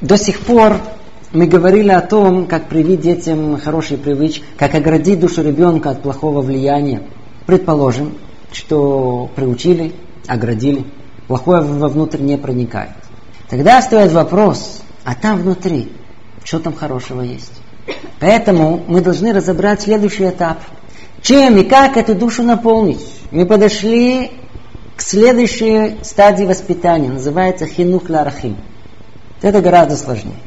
До сих пор мы говорили о том, как привить детям хорошие привычки, как оградить душу ребенка от плохого влияния. Предположим, что приучили, оградили, плохое вовнутрь не проникает. Тогда стоит вопрос, а там внутри, что там хорошего есть? Поэтому мы должны разобрать следующий этап. Чем и как эту душу наполнить? Мы подошли к следующей стадии воспитания, называется хинух ларахим. Это гораздо сложнее.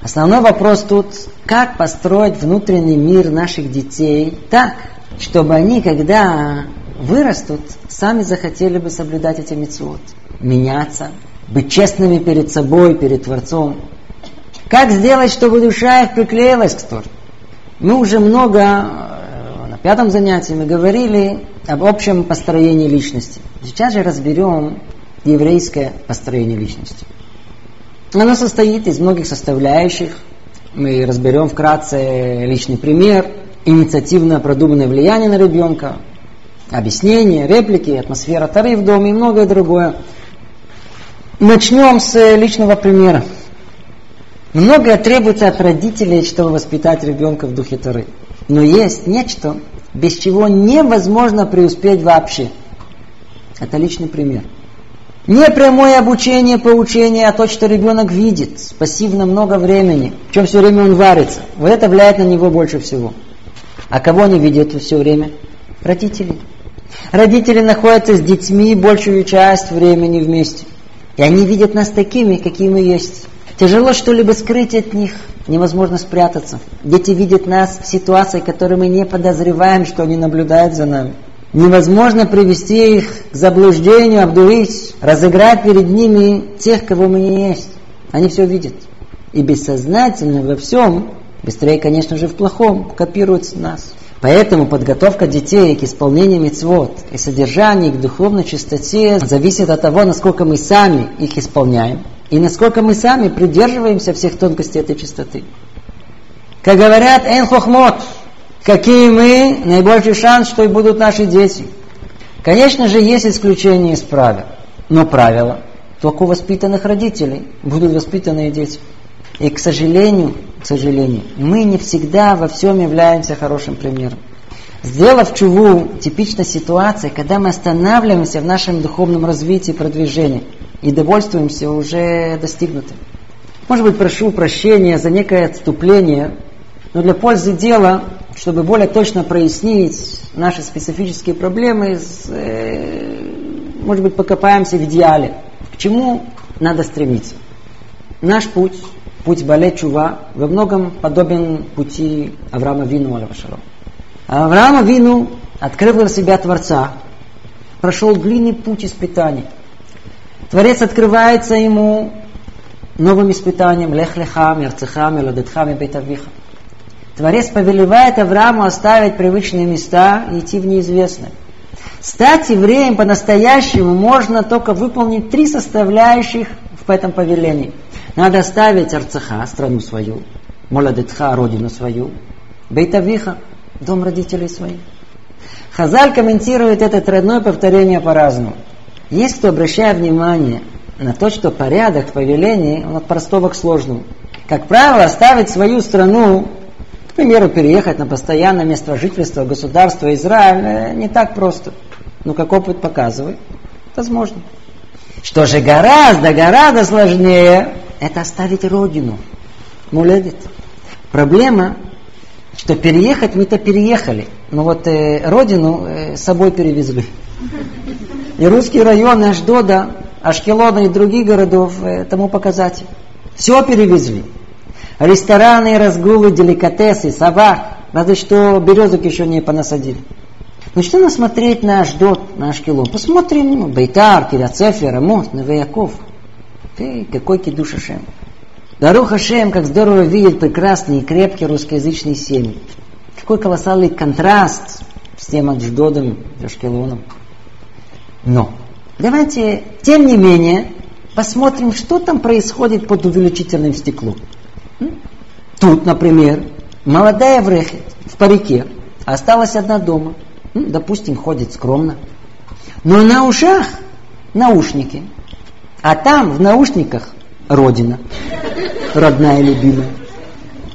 Основной вопрос тут, как построить внутренний мир наших детей так, чтобы они, когда вырастут, сами захотели бы соблюдать эти митцвот, меняться, быть честными перед собой, перед Творцом. Как сделать, чтобы душа их приклеилась к Торе? Мы уже много э, на пятом занятии мы говорили об общем построении личности. Сейчас же разберем еврейское построение личности. Оно состоит из многих составляющих. Мы разберем вкратце личный пример, инициативное продуманное влияние на ребенка, объяснения, реплики, атмосфера Тары в доме и многое другое. Начнем с личного примера. Многое требуется от родителей, чтобы воспитать ребенка в духе Тары. Но есть нечто, без чего невозможно преуспеть вообще. Это личный пример. Не прямое обучение, поучение, а то, что ребенок видит, пассивно много времени, в чем все время он варится. Вот это влияет на него больше всего. А кого они видят все время? Родители. Родители находятся с детьми большую часть времени вместе. И они видят нас такими, какие мы есть. Тяжело что-либо скрыть от них, невозможно спрятаться. Дети видят нас в ситуации, в которой мы не подозреваем, что они наблюдают за нами. Невозможно привести их к заблуждению, обдурить, разыграть перед ними тех, кого мы не есть. Они все видят. И бессознательно во всем, быстрее, конечно же, в плохом, копируют нас. Поэтому подготовка детей к исполнению мецвод и содержание их духовной чистоте зависит от того, насколько мы сами их исполняем и насколько мы сами придерживаемся всех тонкостей этой чистоты. Как говорят, эн хохмот, какие мы, наибольший шанс, что и будут наши дети. Конечно же, есть исключения из правил, но правила только у воспитанных родителей будут воспитанные дети. И, к сожалению, к сожалению, мы не всегда во всем являемся хорошим примером. Сделав чуву, типичной ситуации, когда мы останавливаемся в нашем духовном развитии и продвижении и довольствуемся уже достигнутым. Может быть, прошу прощения за некое отступление, но для пользы дела чтобы более точно прояснить наши специфические проблемы, э, может быть, покопаемся в идеале. К чему надо стремиться? Наш путь, путь Бале Чува, во многом подобен пути Авраама Вину Алавашару. Авраама Вину открыл для себя Творца, прошел длинный путь испытаний. Творец открывается ему новым испытанием «Лех леха, мерцеха, меладетха, мебетавиха». Творец повелевает Аврааму оставить привычные места и идти в неизвестное. Стать евреем по-настоящему можно только выполнить три составляющих в этом повелении. Надо оставить Арцаха, страну свою, Моладетха, родину свою, Бейтавиха, дом родителей своих. Хазаль комментирует это тройное повторение по-разному. Есть кто, обращая внимание на то, что порядок в повелении, он от простого к сложному. Как правило, оставить свою страну к примеру, переехать на постоянное место жительства государства Израиль не так просто. Но как опыт показывает, возможно. Что же гораздо, гораздо сложнее, это оставить родину. Муледит. Проблема, что переехать мы-то переехали, но вот э, родину э, собой перевезли. И русские районы Ашдода, Ашкелона и других городов э, тому показатель. Все перевезли рестораны, разгулы, деликатесы, собак. Разве что березок еще не понасадили. Ну что нас смотреть на Аждот, на Ашкелон? Посмотрим ну, Бейтар, Киряцефер, Рамот, Навияков. Ты, какой кидуш Ашем. Дарух Ашем, как здорово видеть прекрасные и крепкие русскоязычные семьи. Какой колоссальный контраст с тем Аждодом, Ашкелоном. Но, давайте, тем не менее, посмотрим, что там происходит под увеличительным стеклом. Тут, например, молодая врехет в парике, осталась одна дома, допустим, ходит скромно, но на ушах наушники, а там в наушниках Родина. родная и любимая.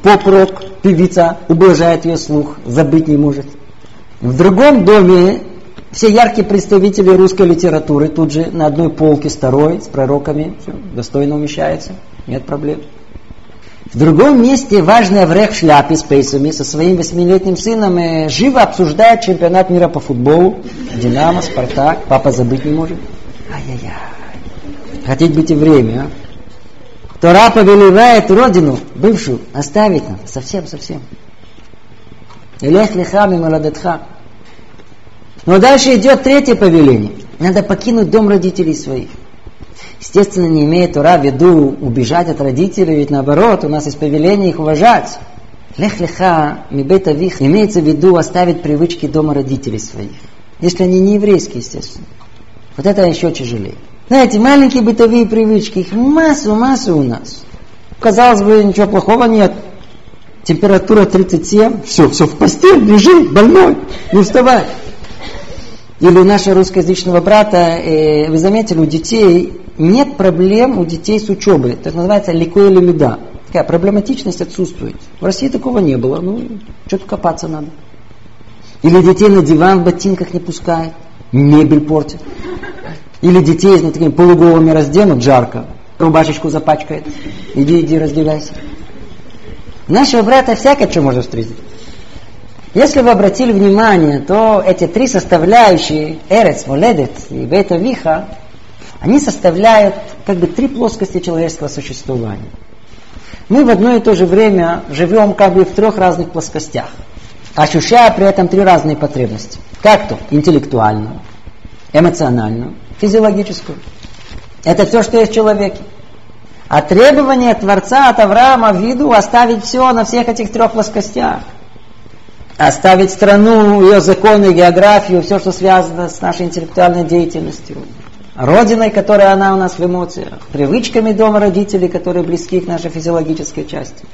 Поп-рок, певица, ублажает ее слух, забыть не может. В другом доме все яркие представители русской литературы тут же на одной полке старой с пророками, все, достойно умещается, нет проблем. В другом месте Аврех в шляпе с пейсами со своим восьмилетним сыном живо обсуждает чемпионат мира по футболу. Динамо, Спартак, папа забыть не может. Ай-яй-яй. Хотеть быть и время, а? Тора повелевает родину, бывшую, оставить нам. Совсем-совсем. Илех лихам и маладетха. Но дальше идет третье повеление. Надо покинуть дом родителей своих. Естественно, не имеет Тора в виду убежать от родителей, ведь наоборот, у нас есть повеление их уважать. Лех леха мибет авих имеется в виду оставить привычки дома родителей своих. Если они не еврейские, естественно. Вот это еще тяжелее. Знаете, маленькие бытовые привычки, их массу, массу у нас. Казалось бы, ничего плохого нет. Температура 37, все, все в постель, лежи, больной, не вставай. Или у нашего русскоязычного брата, э, вы заметили, у детей нет проблем у детей с учебой. Это называется ликуя лимида. Такая проблематичность отсутствует. В России такого не было. Ну, что-то копаться надо. Или детей на диван в ботинках не пускают. Мебель портит. Или детей на такими полуголыми разденут, жарко. Рубашечку запачкает. Иди, иди, раздевайся. Нашего брата всякое что можно встретить. Если вы обратили внимание, то эти три составляющие, Эрец, Моледет и Бета Виха, они составляют как бы три плоскости человеческого существования. Мы в одно и то же время живем как бы в трех разных плоскостях, ощущая при этом три разные потребности. Как то? Интеллектуальную, эмоциональную, физиологическую. Это все, что есть в человеке. А требование Творца от Авраама в виду оставить все на всех этих трех плоскостях. Оставить страну, ее законы, географию, все, что связано с нашей интеллектуальной деятельностью родиной, которая она у нас в эмоциях, привычками дома родителей, которые близки к нашей физиологической части.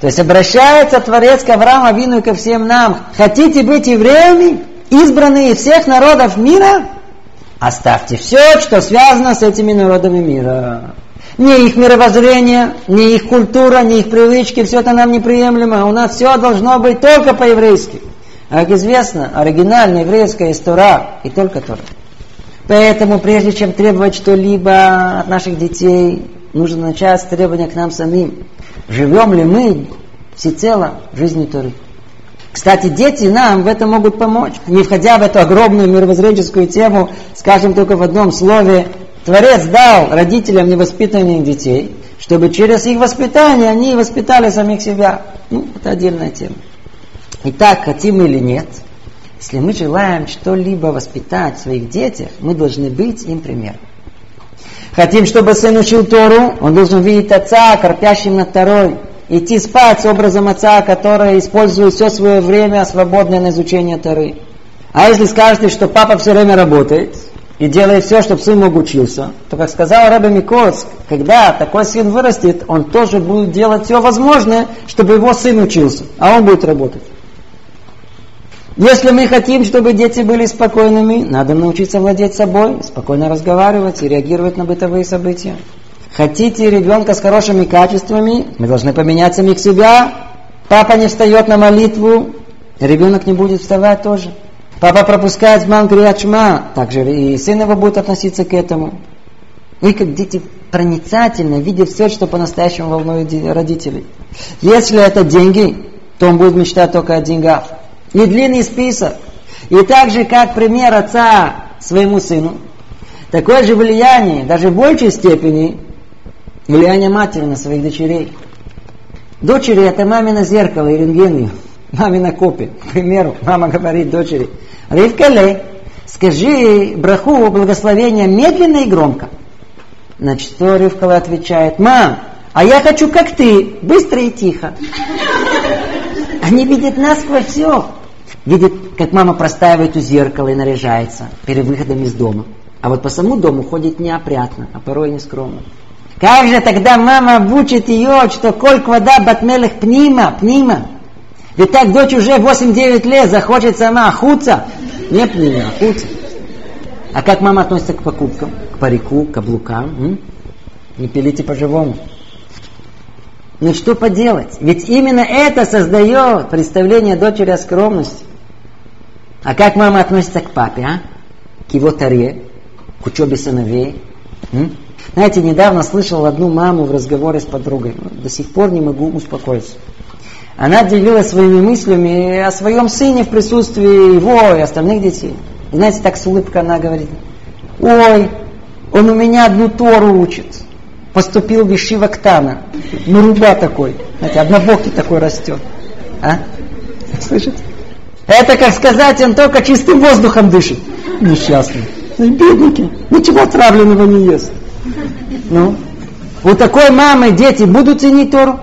То есть обращается Творец к Аврааму Авину и ко всем нам. Хотите быть евреями, избранные всех народов мира? Оставьте все, что связано с этими народами мира. Не их мировоззрение, не их культура, не их привычки, все это нам неприемлемо. У нас все должно быть только по-еврейски. А как известно, оригинальная еврейская история и только Тора. Поэтому прежде чем требовать что-либо от наших детей, нужно начать с требования к нам самим. Живем ли мы всецело жизнью Торы? Кстати, дети нам в этом могут помочь. Не входя в эту огромную мировоззренческую тему, скажем только в одном слове, Творец дал родителям невоспитанных детей, чтобы через их воспитание они воспитали самих себя. Ну, это отдельная тема. Итак, хотим или нет – если мы желаем что-либо воспитать в своих детях, мы должны быть им примером. Хотим, чтобы сын учил Тору, он должен видеть отца, корпящим над Торой. Идти спать с образом отца, который использует все свое время свободное на изучение Торы. А если скажете, что папа все время работает и делает все, чтобы сын мог учился, то, как сказал Раби Микоц, когда такой сын вырастет, он тоже будет делать все возможное, чтобы его сын учился, а он будет работать. Если мы хотим, чтобы дети были спокойными, надо научиться владеть собой, спокойно разговаривать и реагировать на бытовые события. Хотите ребенка с хорошими качествами, мы должны поменять самих себя. Папа не встает на молитву, ребенок не будет вставать тоже. Папа пропускает ман шма, также и сын его будет относиться к этому. И как дети проницательно видят все, что по-настоящему волнует родителей. Если это деньги, то он будет мечтать только о деньгах не длинный список. И так же, как пример отца своему сыну, такое же влияние, даже в большей степени, влияние матери на своих дочерей. Дочери это мамина зеркало и рентген мамина копия. К примеру, мама говорит дочери, Ривкале, скажи браху благословения медленно и громко. Значит, что Ривкала отвечает, мам, а я хочу как ты, быстро и тихо. Они видят насквозь все видит, как мама простаивает у зеркала и наряжается перед выходом из дома. А вот по самому дому ходит неопрятно, а порой нескромно. Как же тогда мама обучит ее, что коль вода батмелых пнима, пнима? Ведь так дочь уже 8-9 лет захочет сама охуться. Не пнима, охуться. А как мама относится к покупкам? К парику, к каблукам? М? Не пилите по-живому. Но что поделать? Ведь именно это создает представление дочери о скромности. А как мама относится к папе, а? К его таре, к учебе сыновей. М? Знаете, недавно слышал одну маму в разговоре с подругой. До сих пор не могу успокоиться. Она делилась своими мыслями о своем сыне в присутствии его и остальных детей. Знаете, так с улыбкой она говорит, ой, он у меня одну Тору учит. Поступил в Ишива Ктана. Наруба такой. Знаете, однобокий такой растет. А? Слышите? Это, как сказать, он только чистым воздухом дышит. Несчастный. Ну, бедненький. Ничего отравленного не ест. Ну, у такой мамы дети будут ценить Тору?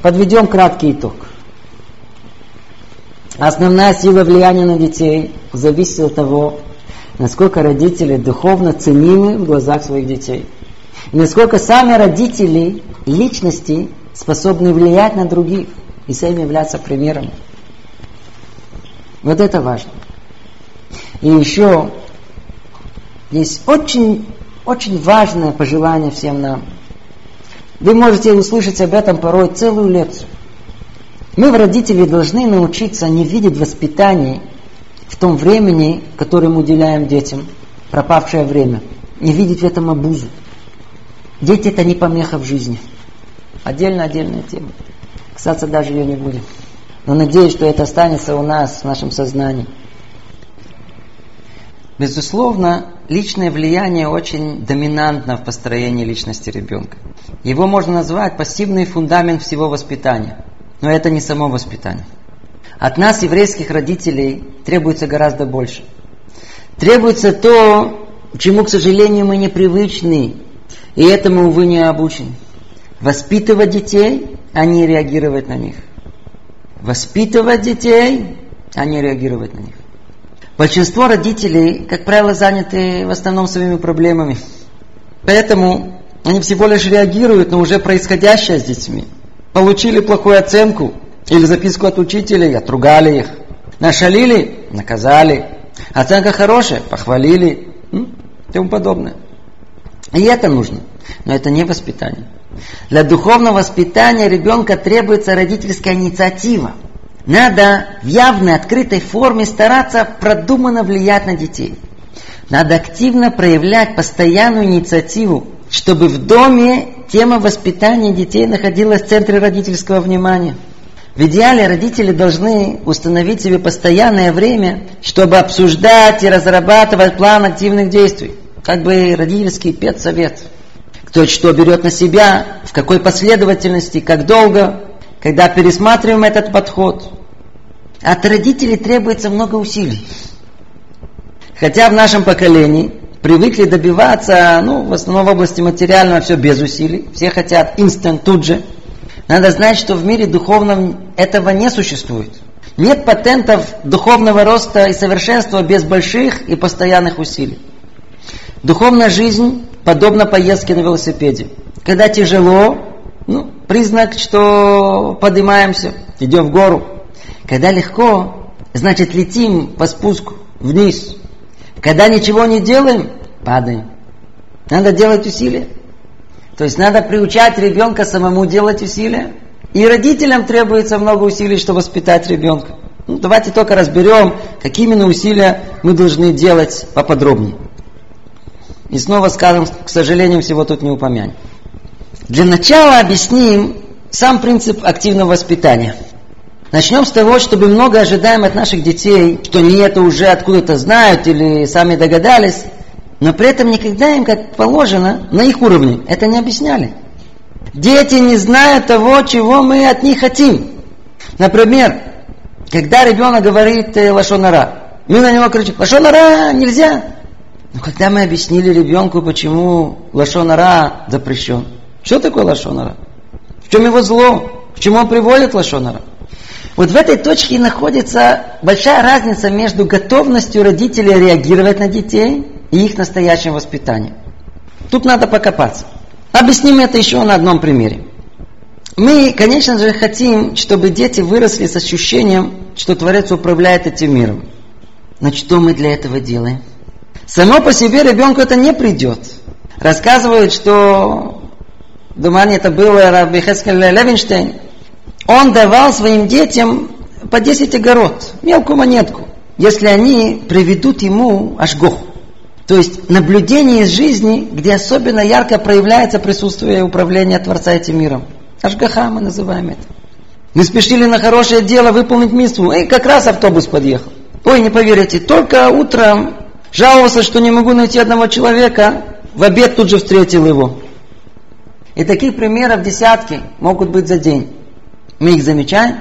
Подведем краткий итог. Основная сила влияния на детей зависит от того, насколько родители духовно ценимы в глазах своих детей. И насколько сами родители, личности способны влиять на других и сами являться примером. Вот это важно. И еще есть очень, очень важное пожелание всем нам – вы можете услышать об этом порой целую лекцию. Мы, родители, должны научиться не видеть воспитание в том времени, которое мы уделяем детям, пропавшее время, не видеть в этом обузу. Дети это не помеха в жизни. Отдельно отдельная тема. Кстати, даже ее не будем. Но надеюсь, что это останется у нас, в нашем сознании. Безусловно, личное влияние очень доминантно в построении личности ребенка. Его можно назвать пассивный фундамент всего воспитания. Но это не само воспитание. От нас, еврейских родителей, требуется гораздо больше. Требуется то, чему, к сожалению, мы не привычны, и этому, увы, не обучены. Воспитывать детей, а не реагировать на них. Воспитывать детей, а не реагировать на них. Большинство родителей, как правило, заняты в основном своими проблемами. Поэтому они всего лишь реагируют на уже происходящее с детьми. Получили плохую оценку или записку от учителей, отругали их. Нашалили, наказали. Оценка хорошая, похвалили. И тому подобное. И это нужно. Но это не воспитание. Для духовного воспитания ребенка требуется родительская инициатива. Надо в явной, открытой форме стараться продуманно влиять на детей. Надо активно проявлять постоянную инициативу, чтобы в доме тема воспитания детей находилась в центре родительского внимания. В идеале родители должны установить себе постоянное время, чтобы обсуждать и разрабатывать план активных действий. Как бы родительский педсовет. Кто что берет на себя, в какой последовательности, как долго, когда пересматриваем этот подход, от родителей требуется много усилий. Хотя в нашем поколении привыкли добиваться, ну, в основном в области материального все без усилий. Все хотят инстант тут же. Надо знать, что в мире духовном этого не существует. Нет патентов духовного роста и совершенства без больших и постоянных усилий. Духовная жизнь подобна поездке на велосипеде. Когда тяжело, ну, признак, что поднимаемся, идем в гору. Когда легко, значит летим по спуску вниз. Когда ничего не делаем, падаем. Надо делать усилия. То есть надо приучать ребенка самому делать усилия. И родителям требуется много усилий, чтобы воспитать ребенка. Ну, давайте только разберем, какие именно усилия мы должны делать поподробнее. И снова скажем, к сожалению, всего тут не упомянем. Для начала объясним сам принцип активного воспитания. Начнем с того, чтобы много ожидаем от наших детей, что они это уже откуда-то знают или сами догадались, но при этом никогда им, как положено, на их уровне это не объясняли. Дети не знают того, чего мы от них хотим. Например, когда ребенок говорит э, лошонара, мы на него кричим, лошонара нельзя. Но когда мы объяснили ребенку, почему лошонара запрещен, что такое лошонара? В чем его зло? К чему он приводит лошонара? Вот в этой точке находится большая разница между готовностью родителей реагировать на детей и их настоящим воспитанием. Тут надо покопаться. Объясним это еще на одном примере. Мы, конечно же, хотим, чтобы дети выросли с ощущением, что Творец управляет этим миром. Но что мы для этого делаем? Само по себе ребенку это не придет. Рассказывают, что думаю, это был Раби Хескель Левинштейн, он давал своим детям по 10 огород, мелкую монетку, если они приведут ему ашгох. То есть наблюдение из жизни, где особенно ярко проявляется присутствие и управление Творца этим миром. Ашгаха мы называем это. Мы спешили на хорошее дело выполнить миссу, и как раз автобус подъехал. Ой, не поверите, только утром жаловался, что не могу найти одного человека, в обед тут же встретил его. И таких примеров десятки могут быть за день. Мы их замечаем.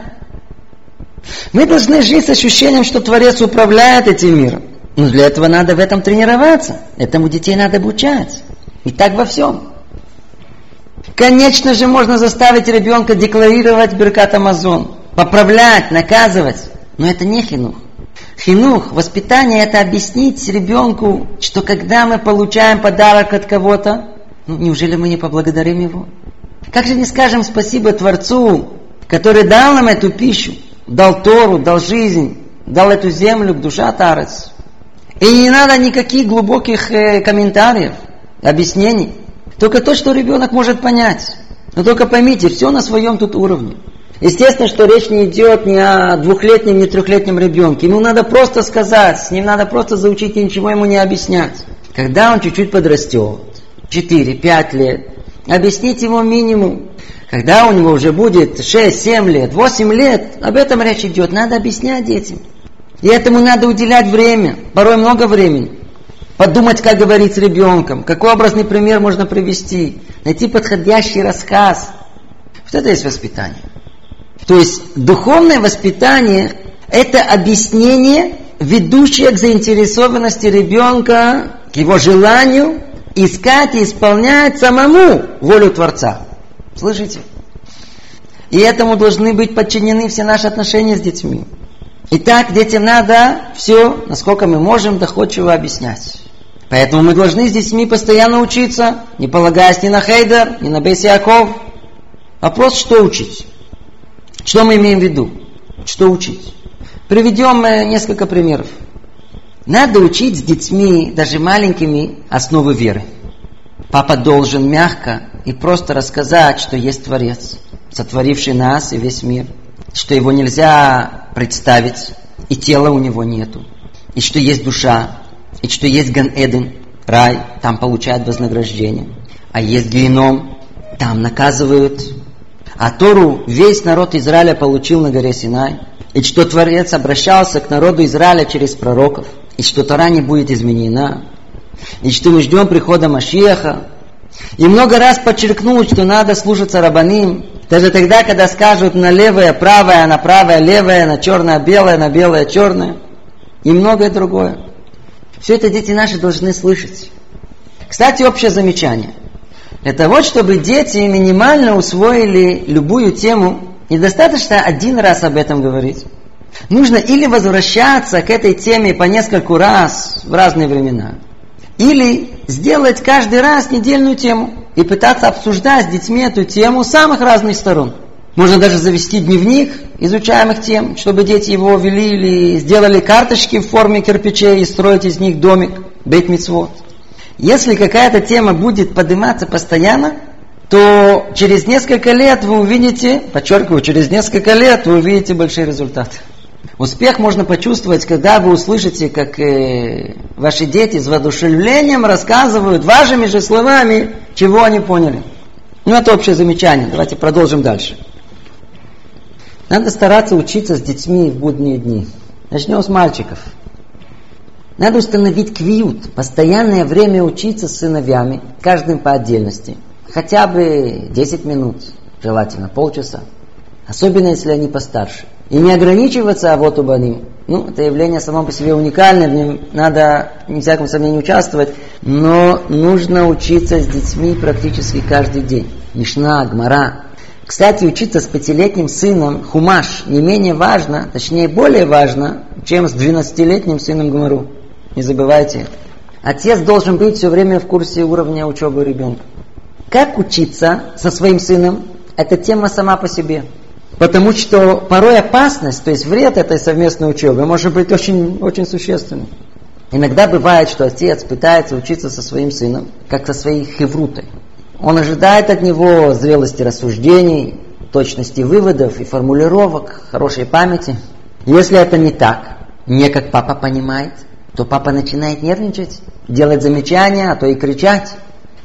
Мы должны жить с ощущением, что Творец управляет этим миром. Но для этого надо в этом тренироваться. Этому детей надо обучать. И так во всем. Конечно же, можно заставить ребенка декларировать Беркат Амазон, поправлять, наказывать. Но это не хинух. Хинух, воспитание, это объяснить ребенку, что когда мы получаем подарок от кого-то, ну, неужели мы не поблагодарим его? Как же не скажем спасибо Творцу, который дал нам эту пищу, дал Тору, дал жизнь, дал эту землю, душа Тарец. И не надо никаких глубоких э, комментариев, объяснений. Только то, что ребенок может понять. Но только поймите, все на своем тут уровне. Естественно, что речь не идет ни о двухлетнем, ни трехлетнем ребенке. Ему надо просто сказать, с ним надо просто заучить и ничего ему не объяснять. Когда он чуть-чуть подрастет, 4-5 лет, объяснить ему минимум. Когда у него уже будет 6-7 лет, 8 лет, об этом речь идет, надо объяснять детям. И этому надо уделять время, порой много времени. Подумать, как говорить с ребенком, какой образный пример можно привести, найти подходящий рассказ. Вот это есть воспитание. То есть духовное воспитание – это объяснение, ведущее к заинтересованности ребенка, к его желанию искать и исполнять самому волю Творца. Слышите? И этому должны быть подчинены все наши отношения с детьми. Итак, детям надо все, насколько мы можем, доходчиво объяснять. Поэтому мы должны с детьми постоянно учиться, не полагаясь ни на Хейдер, ни на Бесиаков. Вопрос, что учить? Что мы имеем в виду? Что учить? Приведем э, несколько примеров. Надо учить с детьми, даже маленькими, основы веры. Папа должен мягко и просто рассказать, что есть Творец, сотворивший нас и весь мир, что его нельзя представить, и тела у него нету, и что есть душа, и что есть Ган-Эден, рай, там получают вознаграждение, а есть геном, там наказывают а Тору весь народ Израиля получил на горе Синай. И что Творец обращался к народу Израиля через пророков. И что Тора не будет изменена. И что мы ждем прихода Машеха. И много раз подчеркнул, что надо слушаться рабаним. Даже тогда, когда скажут на левое правое, на правое левое, на черное белое, на белое черное. И многое другое. Все это дети наши должны слышать. Кстати, общее замечание – для того, чтобы дети минимально усвоили любую тему, недостаточно один раз об этом говорить. Нужно или возвращаться к этой теме по нескольку раз в разные времена, или сделать каждый раз недельную тему и пытаться обсуждать с детьми эту тему с самых разных сторон. Можно даже завести дневник изучаемых тем, чтобы дети его вели или сделали карточки в форме кирпичей и строить из них домик, бейт мицвод. Если какая-то тема будет подниматься постоянно, то через несколько лет вы увидите, подчеркиваю, через несколько лет вы увидите большие результаты. Успех можно почувствовать, когда вы услышите, как э, ваши дети с воодушевлением рассказывают вашими же словами, чего они поняли. Ну, это общее замечание. Давайте продолжим дальше. Надо стараться учиться с детьми в будние дни. Начнем с мальчиков. Надо установить квиют, постоянное время учиться с сыновьями, каждым по отдельности. Хотя бы 10 минут, желательно полчаса. Особенно, если они постарше. И не ограничиваться, а вот убаним. Ну, это явление само по себе уникальное, в нем надо, не всяком сомнении, участвовать. Но нужно учиться с детьми практически каждый день. Мишна, Гмара. Кстати, учиться с пятилетним сыном Хумаш не менее важно, точнее более важно, чем с 12-летним сыном Гмару. Не забывайте. Отец должен быть все время в курсе уровня учебы ребенка. Как учиться со своим сыном, это тема сама по себе. Потому что порой опасность, то есть вред этой совместной учебы может быть очень, очень существенным. Иногда бывает, что отец пытается учиться со своим сыном, как со своей хеврутой. Он ожидает от него зрелости рассуждений, точности выводов и формулировок, хорошей памяти. Если это не так, не как папа понимает, то папа начинает нервничать, делать замечания, а то и кричать.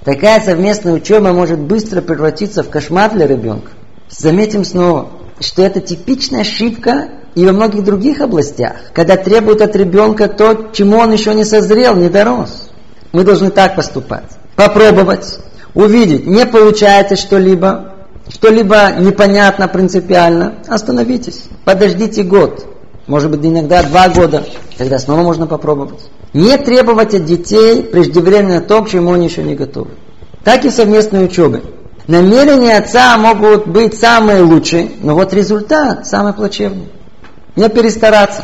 Такая совместная учеба может быстро превратиться в кошмар для ребенка. Заметим снова, что это типичная ошибка и во многих других областях, когда требуют от ребенка то, чему он еще не созрел, не дорос. Мы должны так поступать. Попробовать, увидеть, не получается что-либо, что-либо непонятно принципиально, остановитесь, подождите год, может быть иногда два года, тогда снова можно попробовать. Не требовать от детей преждевременно то, к чему они еще не готовы. Так и совместной учебы. Намерения отца могут быть самые лучшие, но вот результат самый плачевный. Не перестараться.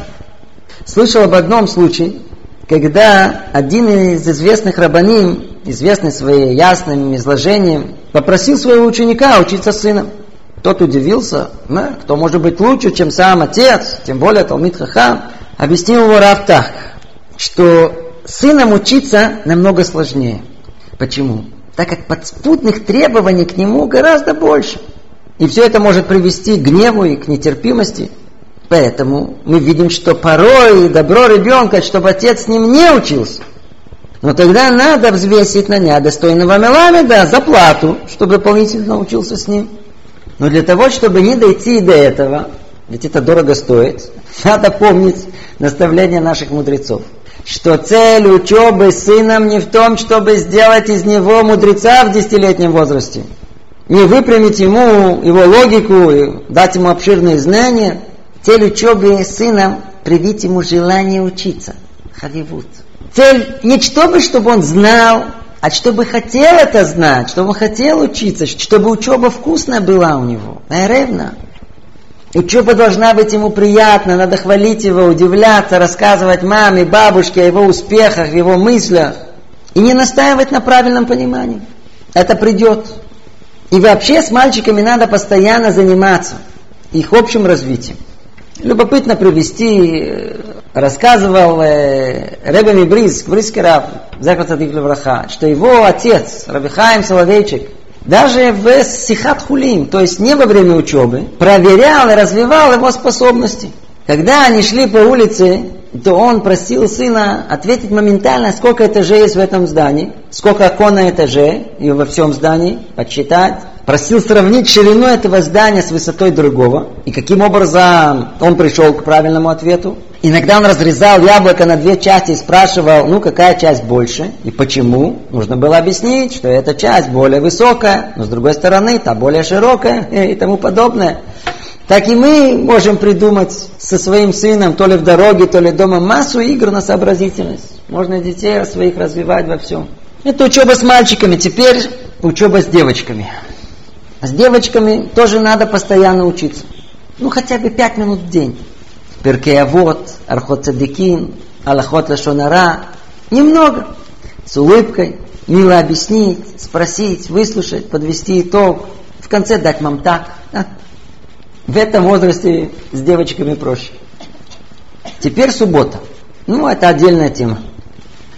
Слышал об одном случае, когда один из известных рабаним, известный своим ясным изложением, попросил своего ученика учиться сыном. Тот удивился, да, кто может быть лучше, чем сам отец, тем более Талмит Хахам. Объяснил его Рав так, что сыном учиться намного сложнее. Почему? Так как подспутных требований к нему гораздо больше. И все это может привести к гневу и к нетерпимости. Поэтому мы видим, что порой добро ребенка, чтобы отец с ним не учился. Но тогда надо взвесить на недостойного Меламеда за плату, чтобы дополнительно учился с ним. Но для того, чтобы не дойти до этого, ведь это дорого стоит, надо помнить наставления наших мудрецов, что цель учебы с сыном не в том, чтобы сделать из него мудреца в десятилетнем возрасте, не выпрямить ему его логику, дать ему обширные знания – Цель учебы сына – привить ему желание учиться. Хавивут. Цель не чтобы, чтобы он знал, а чтобы хотел это знать, чтобы он хотел учиться, чтобы учеба вкусная была у него. Ревна. Учеба должна быть ему приятна, надо хвалить его, удивляться, рассказывать маме, бабушке о его успехах, его мыслях. И не настаивать на правильном понимании. Это придет. И вообще с мальчиками надо постоянно заниматься их общим развитием. Любопытно привести, э, рассказывал э, Ребе Мибриз, Бризский раб, Закратадик Левраха, что его отец, Рабихаим Соловейчик, даже в Сихат Хулим, то есть не во время учебы, проверял и развивал его способности. Когда они шли по улице, то он просил сына ответить моментально, сколько этажей есть в этом здании, сколько окон на этаже и во всем здании, подсчитать. Просил сравнить ширину этого здания с высотой другого. И каким образом он пришел к правильному ответу. Иногда он разрезал яблоко на две части и спрашивал, ну какая часть больше и почему. Нужно было объяснить, что эта часть более высокая, но с другой стороны та более широкая и тому подобное так и мы можем придумать со своим сыном, то ли в дороге, то ли дома, массу игр на сообразительность. Можно детей своих развивать во всем. Это учеба с мальчиками, теперь учеба с девочками. С девочками тоже надо постоянно учиться. Ну, хотя бы пять минут в день. Перкеявод, Архот Цадикин, Аллахот Лашонара. Немного. С улыбкой, мило объяснить, спросить, выслушать, подвести итог. В конце дать мамтак. Да? В этом возрасте с девочками проще. Теперь суббота. Ну, это отдельная тема.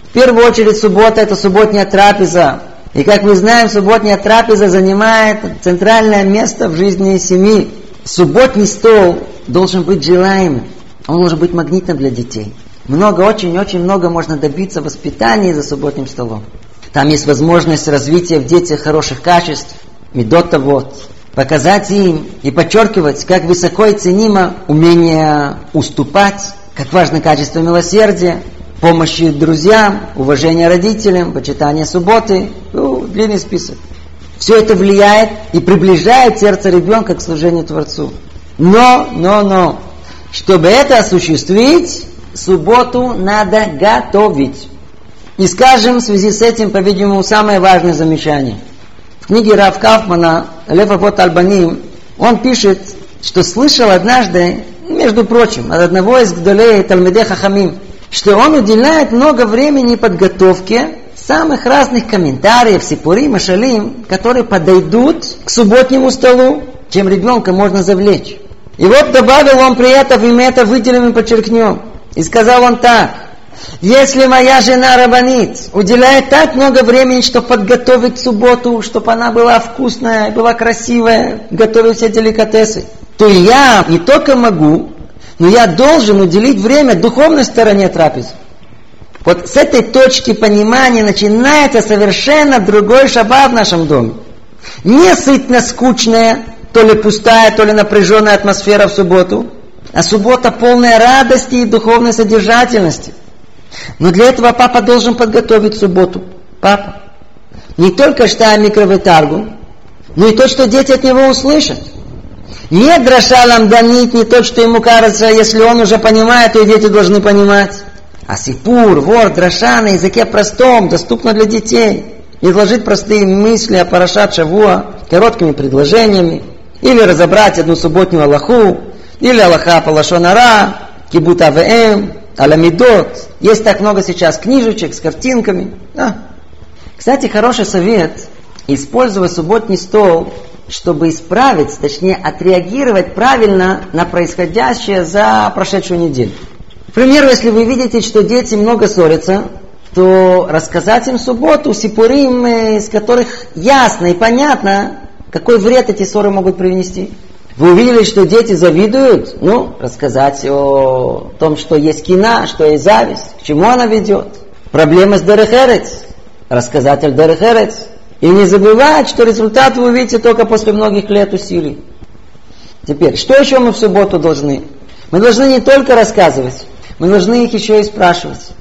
В первую очередь суббота это субботняя трапеза. И как мы знаем, субботняя трапеза занимает центральное место в жизни семьи. Субботний стол должен быть желаемым. Он должен быть магнитом для детей. Много, очень-очень много можно добиться воспитания за субботним столом. Там есть возможность развития в детях хороших качеств, медота вот, показать им и подчеркивать, как высоко и ценимо умение уступать, как важно качество милосердия, помощи друзьям, уважение родителям, почитание субботы, ну, длинный список. Все это влияет и приближает сердце ребенка к служению Творцу. Но, но, но, чтобы это осуществить, субботу надо готовить. И скажем в связи с этим, по-видимому, самое важное замечание – в книге Рав Кафмана «Лев Авот Альбаним» он пишет, что слышал однажды, между прочим, от одного из Гдолей Талмеде Хахамим, что он уделяет много времени подготовке самых разных комментариев, сипури, машалим, которые подойдут к субботнему столу, чем ребенка можно завлечь. И вот добавил он при этом, и мы это выделим и подчеркнем. И сказал он так, Если моя жена рабанит, уделяет так много времени, чтобы подготовить субботу, чтобы она была вкусная, была красивая, готовить все деликатесы, то я не только могу, но я должен уделить время духовной стороне трапезы. Вот с этой точки понимания начинается совершенно другой шаббат в нашем доме. Не сытно скучная, то ли пустая, то ли напряженная атмосфера в субботу, а суббота полная радости и духовной содержательности. Но для этого папа должен подготовить субботу. Папа. Не только что микровытаргу, но и то, что дети от него услышат. Не дрошалам данит, не то, что ему кажется, если он уже понимает, то и дети должны понимать. А сипур, вор, дроша на языке простом, доступно для детей. Изложить простые мысли о Парашат Шавуа короткими предложениями. Или разобрать одну субботнюю Аллаху. Или Аллаха Палашонара, Кибут АВМ, Аламидот. Есть так много сейчас книжечек с картинками. Да. Кстати, хороший совет. Использовать субботний стол, чтобы исправить, точнее отреагировать правильно на происходящее за прошедшую неделю. К примеру, если вы видите, что дети много ссорятся, то рассказать им субботу, сипурим, из которых ясно и понятно, какой вред эти ссоры могут привнести. Вы увидели, что дети завидуют? Ну, рассказать о том, что есть кина, что есть зависть, к чему она ведет. Проблемы с Дерехерец. Рассказать о Дерехерец. И не забывать, что результат вы увидите только после многих лет усилий. Теперь, что еще мы в субботу должны? Мы должны не только рассказывать, мы должны их еще и спрашивать,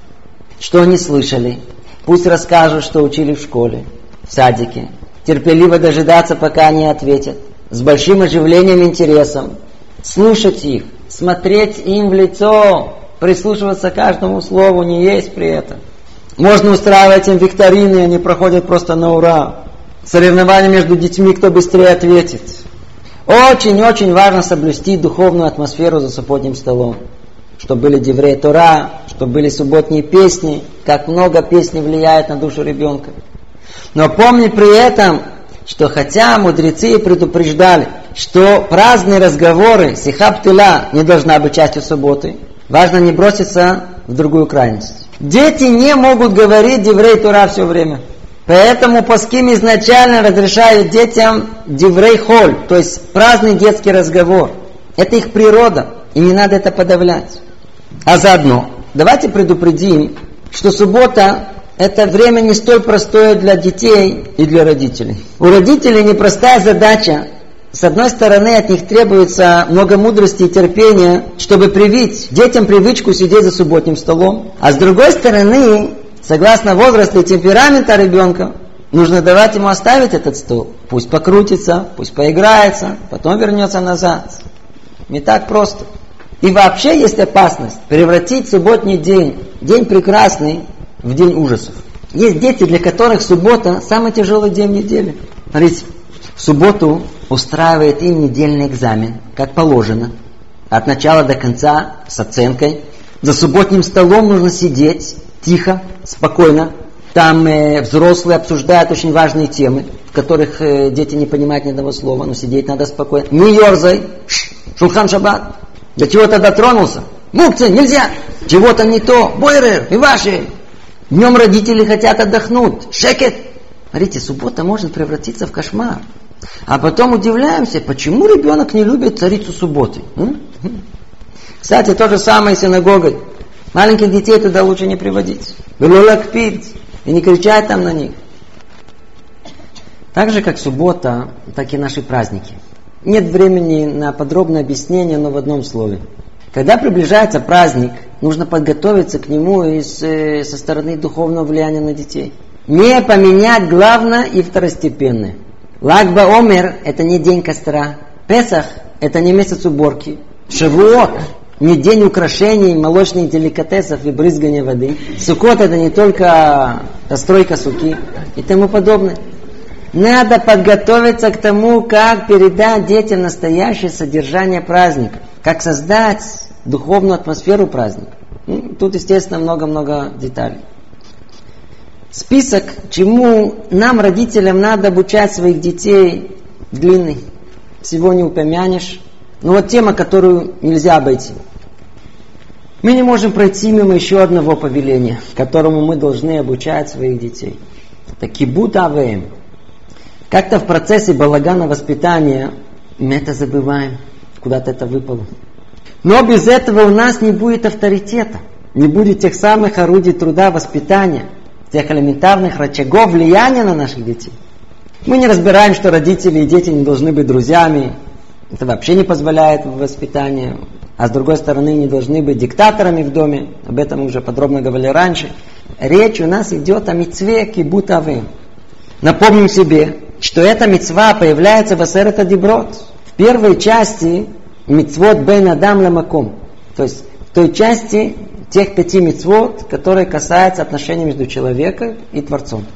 что они слышали. Пусть расскажут, что учили в школе, в садике. Терпеливо дожидаться, пока они ответят. С большим оживлением и интересом. Слушать их, смотреть им в лицо, прислушиваться к каждому слову, не есть при этом. Можно устраивать им викторины, они проходят просто на ура. Соревнования между детьми, кто быстрее ответит. Очень-очень важно соблюсти духовную атмосферу за субботним столом чтобы были Деврей Тора, чтобы были субботние песни, как много песни влияет на душу ребенка. Но помни при этом, что хотя мудрецы предупреждали, что праздные разговоры, сихаптыла, не должна быть частью субботы, важно не броситься в другую крайность. Дети не могут говорить Деврей Тора все время. Поэтому Паским изначально разрешают детям Деврей Холь, то есть праздный детский разговор. Это их природа, и не надо это подавлять. А заодно, давайте предупредим, что суббота это время не столь простое для детей и для родителей. У родителей непростая задача. С одной стороны, от них требуется много мудрости и терпения, чтобы привить детям привычку сидеть за субботним столом. А с другой стороны, согласно возрасту и темперамента ребенка, нужно давать ему оставить этот стол. Пусть покрутится, пусть поиграется, потом вернется назад. Не так просто. И вообще есть опасность превратить субботний день, день прекрасный, в день ужасов. Есть дети, для которых суббота самый тяжелый день недели. Смотрите, в субботу устраивает им недельный экзамен, как положено. От начала до конца, с оценкой. За субботним столом нужно сидеть тихо, спокойно. Там э, взрослые обсуждают очень важные темы, в которых э, дети не понимают ни одного слова, но сидеть надо спокойно. Не ерзай, шулхан шаббат. До чего то дотронулся? Мукцы, нельзя! Чего-то не то. Бойрер, и ваши. Днем родители хотят отдохнуть. Шекет. Смотрите, суббота может превратиться в кошмар. А потом удивляемся, почему ребенок не любит царицу субботы. Кстати, то же самое с синагогой. Маленьких детей туда лучше не приводить. пить И не кричать там на них. Так же, как суббота, так и наши праздники – нет времени на подробное объяснение, но в одном слове. Когда приближается праздник, нужно подготовиться к нему из, э, со стороны духовного влияния на детей. Не поменять главное и второстепенное. Лагба Омер – это не день костра. Песах – это не месяц уборки. Шавуот – не день украшений, молочных деликатесов и брызгания воды. Сукот – это не только постройка суки и тому подобное. Надо подготовиться к тому, как передать детям настоящее содержание праздника, как создать духовную атмосферу праздника. Ну, тут, естественно, много-много деталей. Список, чему нам, родителям, надо обучать своих детей, длинный. Всего не упомянешь. Но вот тема, которую нельзя обойти. Мы не можем пройти мимо еще одного повеления, которому мы должны обучать своих детей. Таки авеем. Как-то в процессе балагана воспитания мы это забываем, куда-то это выпало. Но без этого у нас не будет авторитета, не будет тех самых орудий труда воспитания, тех элементарных рычагов влияния на наших детей. Мы не разбираем, что родители и дети не должны быть друзьями. Это вообще не позволяет воспитанию а с другой стороны не должны быть диктаторами в доме. Об этом мы уже подробно говорили раньше. Речь у нас идет о мецве кибутавы. Напомним себе, что эта мецва появляется в Асерета Диброд. В первой части мецвод бен адам ламаком. То есть в той части тех пяти мецвод, которые касаются отношений между человеком и Творцом.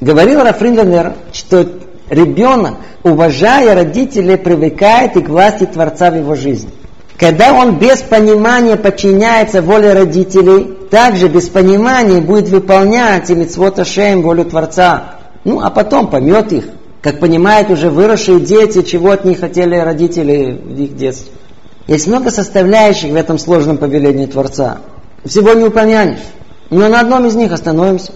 Говорил Рафринденер, что ребенок, уважая родителей, привыкает и к власти Творца в его жизни. Когда он без понимания подчиняется воле родителей, также без понимания будет выполнять и митцвот Ашем, волю Творца. Ну, а потом поймет их, как понимают уже выросшие дети, чего от них хотели родители в их детстве. Есть много составляющих в этом сложном повелении Творца. Всего не упомянешь. Но на одном из них остановимся.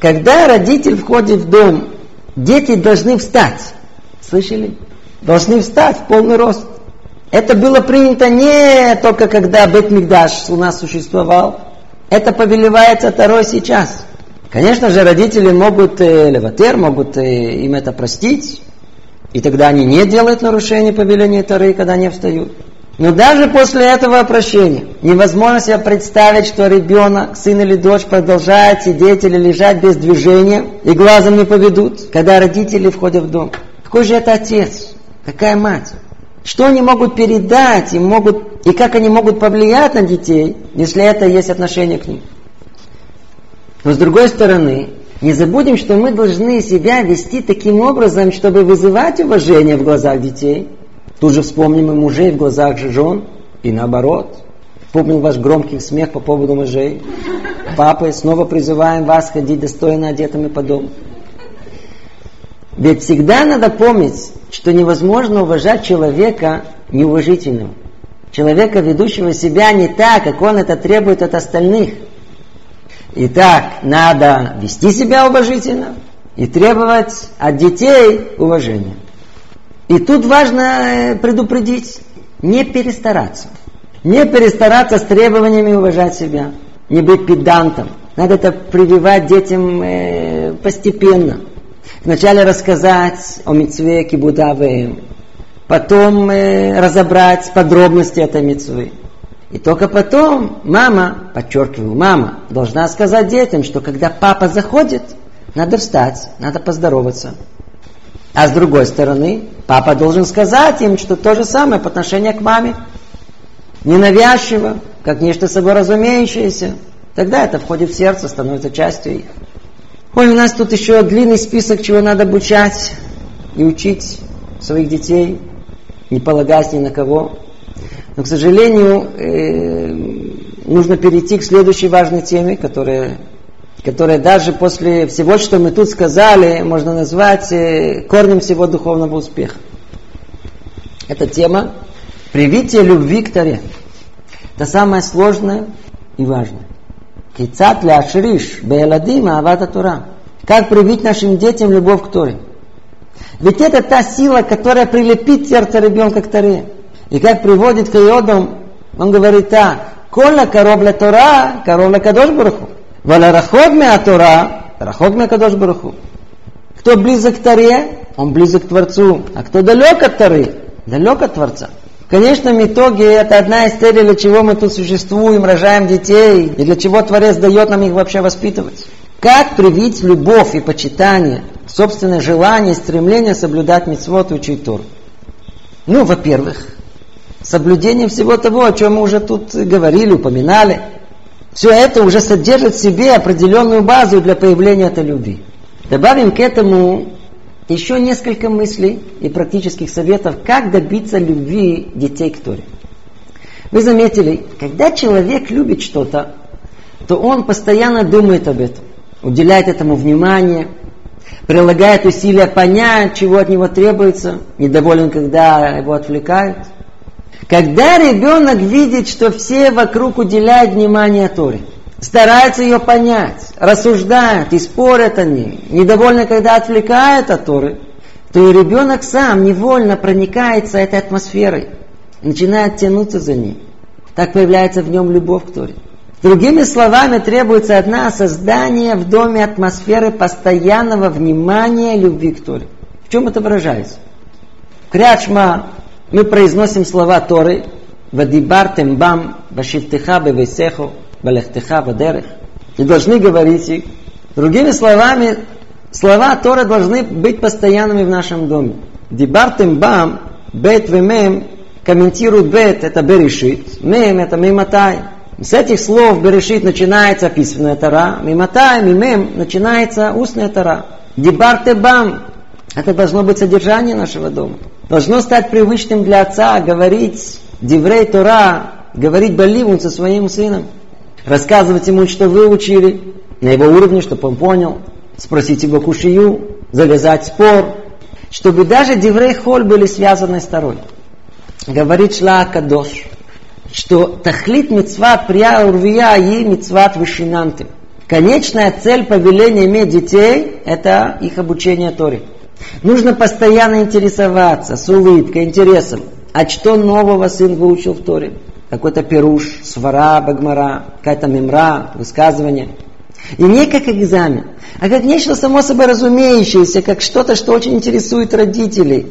Когда родитель входит в дом, дети должны встать. Слышали? Должны встать в полный рост. Это было принято не только когда Бет Мигдаш у нас существовал. Это повелевается второй сейчас. Конечно же, родители могут, э, леватер, могут э, им это простить. И тогда они не делают нарушение повеления Тары, когда не встают. Но даже после этого прощения невозможно себе представить, что ребенок, сын или дочь продолжает сидеть или лежать без движения и глазом не поведут, когда родители входят в дом. Какой же это отец? Какая мать? Что они могут передать и, могут, и как они могут повлиять на детей, если это есть отношение к ним. Но с другой стороны, не забудем, что мы должны себя вести таким образом, чтобы вызывать уважение в глазах детей. Тут же вспомним и мужей в глазах же жен, и наоборот. Помнил ваш громкий смех по поводу мужей. Папы, снова призываем вас ходить достойно одетыми по дому. Ведь всегда надо помнить, что невозможно уважать человека неуважительным. Человека, ведущего себя не так, как он это требует от остальных. Итак, надо вести себя уважительно и требовать от детей уважения. И тут важно э, предупредить, не перестараться. Не перестараться с требованиями уважать себя, не быть педантом. Надо это прививать детям э, постепенно. Вначале рассказать о митцве кибудаве, потом э, разобрать подробности этой митцвы. И только потом мама, подчеркиваю, мама, должна сказать детям, что когда папа заходит, надо встать, надо поздороваться. А с другой стороны, папа должен сказать им, что то же самое по отношению к маме. Ненавязчиво, как нечто собой разумеющееся. Тогда это входит в сердце, становится частью их. Ой, у нас тут еще длинный список, чего надо обучать и учить своих детей, не полагаясь ни на кого. Но, к сожалению, э, нужно перейти к следующей важной теме, которая, которая даже после всего, что мы тут сказали, можно назвать э, корнем всего духовного успеха. Эта тема привитие любви к Таре. Это самое сложное и важное. Как привить нашим детям любовь к Торе. Ведь это та сила, которая прилепит сердце ребенка к Торе. И как приводит к Иодам, он говорит так, Коля коров для Тора, коров для Кадош Бараху. Валя рахог мя Тора, рахог мя Кадош Бараху. Кто близок к Торе, он близок к Творцу. А кто далек от Торы, далек от Творца. В конечном итоге это одна из целей, для чего мы тут существуем, рожаем детей, и для чего Творец дает нам их вообще воспитывать. Как привить любовь и почитание, собственное желание и стремление соблюдать митцвот и учить Тур? Ну, во-первых, соблюдение всего того, о чем мы уже тут говорили, упоминали. Все это уже содержит в себе определенную базу для появления этой любви. Добавим к этому еще несколько мыслей и практических советов, как добиться любви детей к Торе. Вы заметили, когда человек любит что-то, то он постоянно думает об этом, уделяет этому внимание, прилагает усилия понять, чего от него требуется, недоволен, когда его отвлекают. Когда ребенок видит, что все вокруг уделяют внимание Торе, стараются ее понять, рассуждают и спорят о ней, недовольны, когда отвлекают от Торы, то и ребенок сам невольно проникается этой атмосферой, начинает тянуться за ней. Так появляется в нем любовь к Торе. Другими словами, требуется от нас создание в доме атмосферы постоянного внимания любви к Торе. В чем это выражается? Крячма мы произносим слова Торы «Вадибар тембам вашивтеха бевесехо балехтеха вадерех» и должны говорить их. Другими словами, слова Торы должны быть постоянными в нашем доме. «Дибар тембам бет вемем» комментирует бет, это берешит, мем, это миматай. С этих слов берешит начинается письменная тара, миматай, мимем начинается устная тара. Дибар тебам, это должно быть содержание нашего дома. Должно стать привычным для отца говорить Диврей Тора, говорить Баливун со своим сыном. Рассказывать ему, что вы учили, на его уровне, чтобы он понял. Спросить его кушию, завязать спор. Чтобы даже Диврей Холь были связаны с Торой. Говорит Шла Кадош, что тахлит мецват прия урвия и мецват вышинанты. Конечная цель повеления иметь детей – это их обучение Торе. Нужно постоянно интересоваться с улыбкой, интересом. А что нового сын выучил в Торе? Какой-то пируш, свара, багмара, какая-то мемра, высказывание. И не как экзамен, а как нечто само собой разумеющееся, как что-то, что очень интересует родителей.